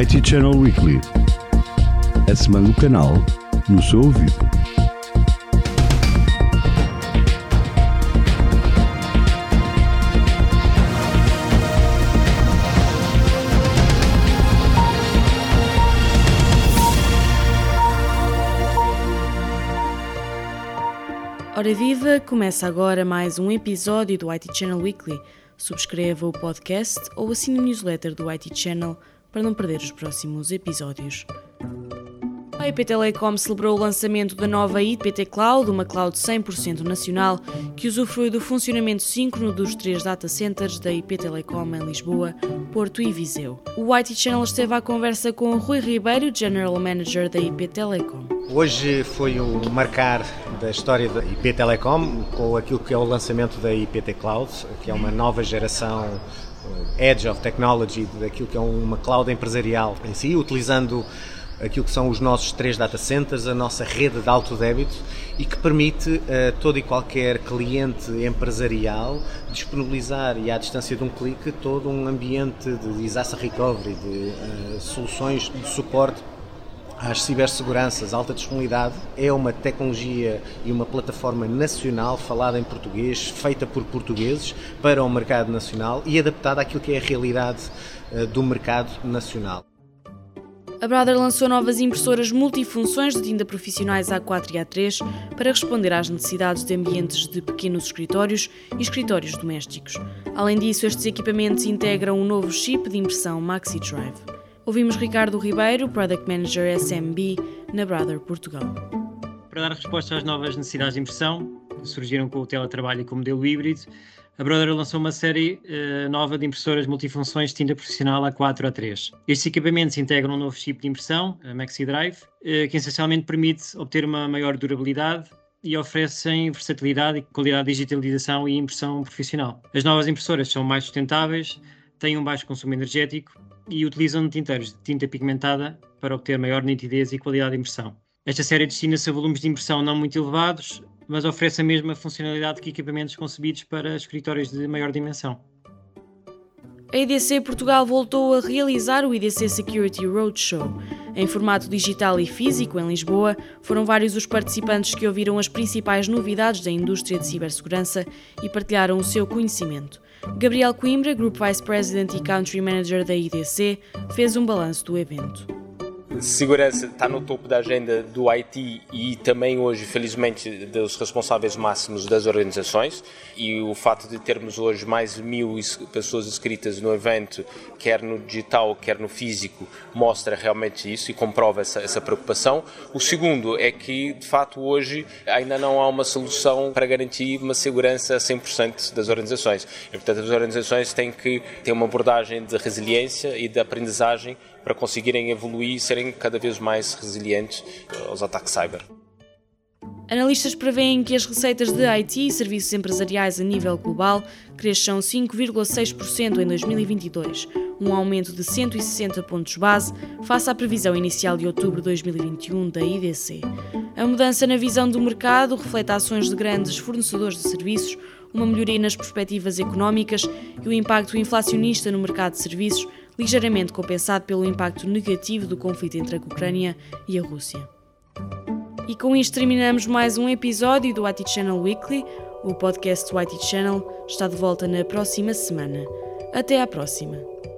IT Channel Weekly. A semana do canal no seu ouvido. Ora viva, começa agora mais um episódio do IT Channel Weekly. Subscreva o podcast ou assine a newsletter do IT Channel para não perder os próximos episódios. A IP Telecom celebrou o lançamento da nova IPT Cloud, uma cloud 100% nacional que usufrui do funcionamento síncrono dos três data centers da IP Telecom em Lisboa, Porto e Viseu. O IT Channel esteve à conversa com Rui Ribeiro, General Manager da IP Telecom. Hoje foi o marcar da história da IP Telecom com aquilo que é o lançamento da IPT Cloud, que é uma nova geração Edge of Technology daquilo que é uma cloud empresarial em si, utilizando aquilo que são os nossos três data centers, a nossa rede de alto débito e que permite a todo e qualquer cliente empresarial disponibilizar e à distância de um clique todo um ambiente de disaster recovery, de uh, soluções de suporte às ciberseguranças, alta disponibilidade, é uma tecnologia e uma plataforma nacional falada em português, feita por portugueses para o mercado nacional e adaptada àquilo que é a realidade uh, do mercado nacional. A Brother lançou novas impressoras multifunções de tinta profissionais A4 e A3 para responder às necessidades de ambientes de pequenos escritórios e escritórios domésticos. Além disso, estes equipamentos integram um novo chip de impressão MaxiDrive. Ouvimos Ricardo Ribeiro, Product Manager SMB, na Brother Portugal. Para dar resposta às novas necessidades de impressão, que surgiram com o teletrabalho e com o modelo híbrido, a Brother lançou uma série uh, nova de impressoras multifunções de tinta profissional A4 a 3. Estes equipamentos integram um novo chip de impressão, a MaxiDrive, uh, que essencialmente permite obter uma maior durabilidade e oferecem versatilidade e qualidade de digitalização e impressão profissional. As novas impressoras são mais sustentáveis, têm um baixo consumo energético e utilizam tinteiros de tinta pigmentada para obter maior nitidez e qualidade de impressão. Esta série destina-se a volumes de impressão não muito elevados, mas oferece a mesma funcionalidade que equipamentos concebidos para escritórios de maior dimensão. A IDC Portugal voltou a realizar o IDC Security Roadshow. Em formato digital e físico, em Lisboa, foram vários os participantes que ouviram as principais novidades da indústria de cibersegurança e partilharam o seu conhecimento. Gabriel Coimbra, Group Vice President e Country Manager da IDC, fez um balanço do evento segurança está no topo da agenda do IT e também hoje, felizmente, dos responsáveis máximos das organizações. E o fato de termos hoje mais mil pessoas inscritas no evento, quer no digital, quer no físico, mostra realmente isso e comprova essa, essa preocupação. O segundo é que, de fato, hoje ainda não há uma solução para garantir uma segurança 100% das organizações. E, portanto, as organizações têm que ter uma abordagem de resiliência e de aprendizagem para conseguirem evoluir e serem cada vez mais resilientes eh, aos ataques cyber. Analistas preveem que as receitas de IT e serviços empresariais a nível global cresçam 5,6% em 2022, um aumento de 160 pontos base face à previsão inicial de outubro de 2021 da IDC. A mudança na visão do mercado reflete ações de grandes fornecedores de serviços, uma melhoria nas perspectivas económicas e o impacto inflacionista no mercado de serviços ligeiramente compensado pelo impacto negativo do conflito entre a Ucrânia e a Rússia. E com isto terminamos mais um episódio do IT Channel Weekly. O podcast do IT Channel está de volta na próxima semana. Até à próxima!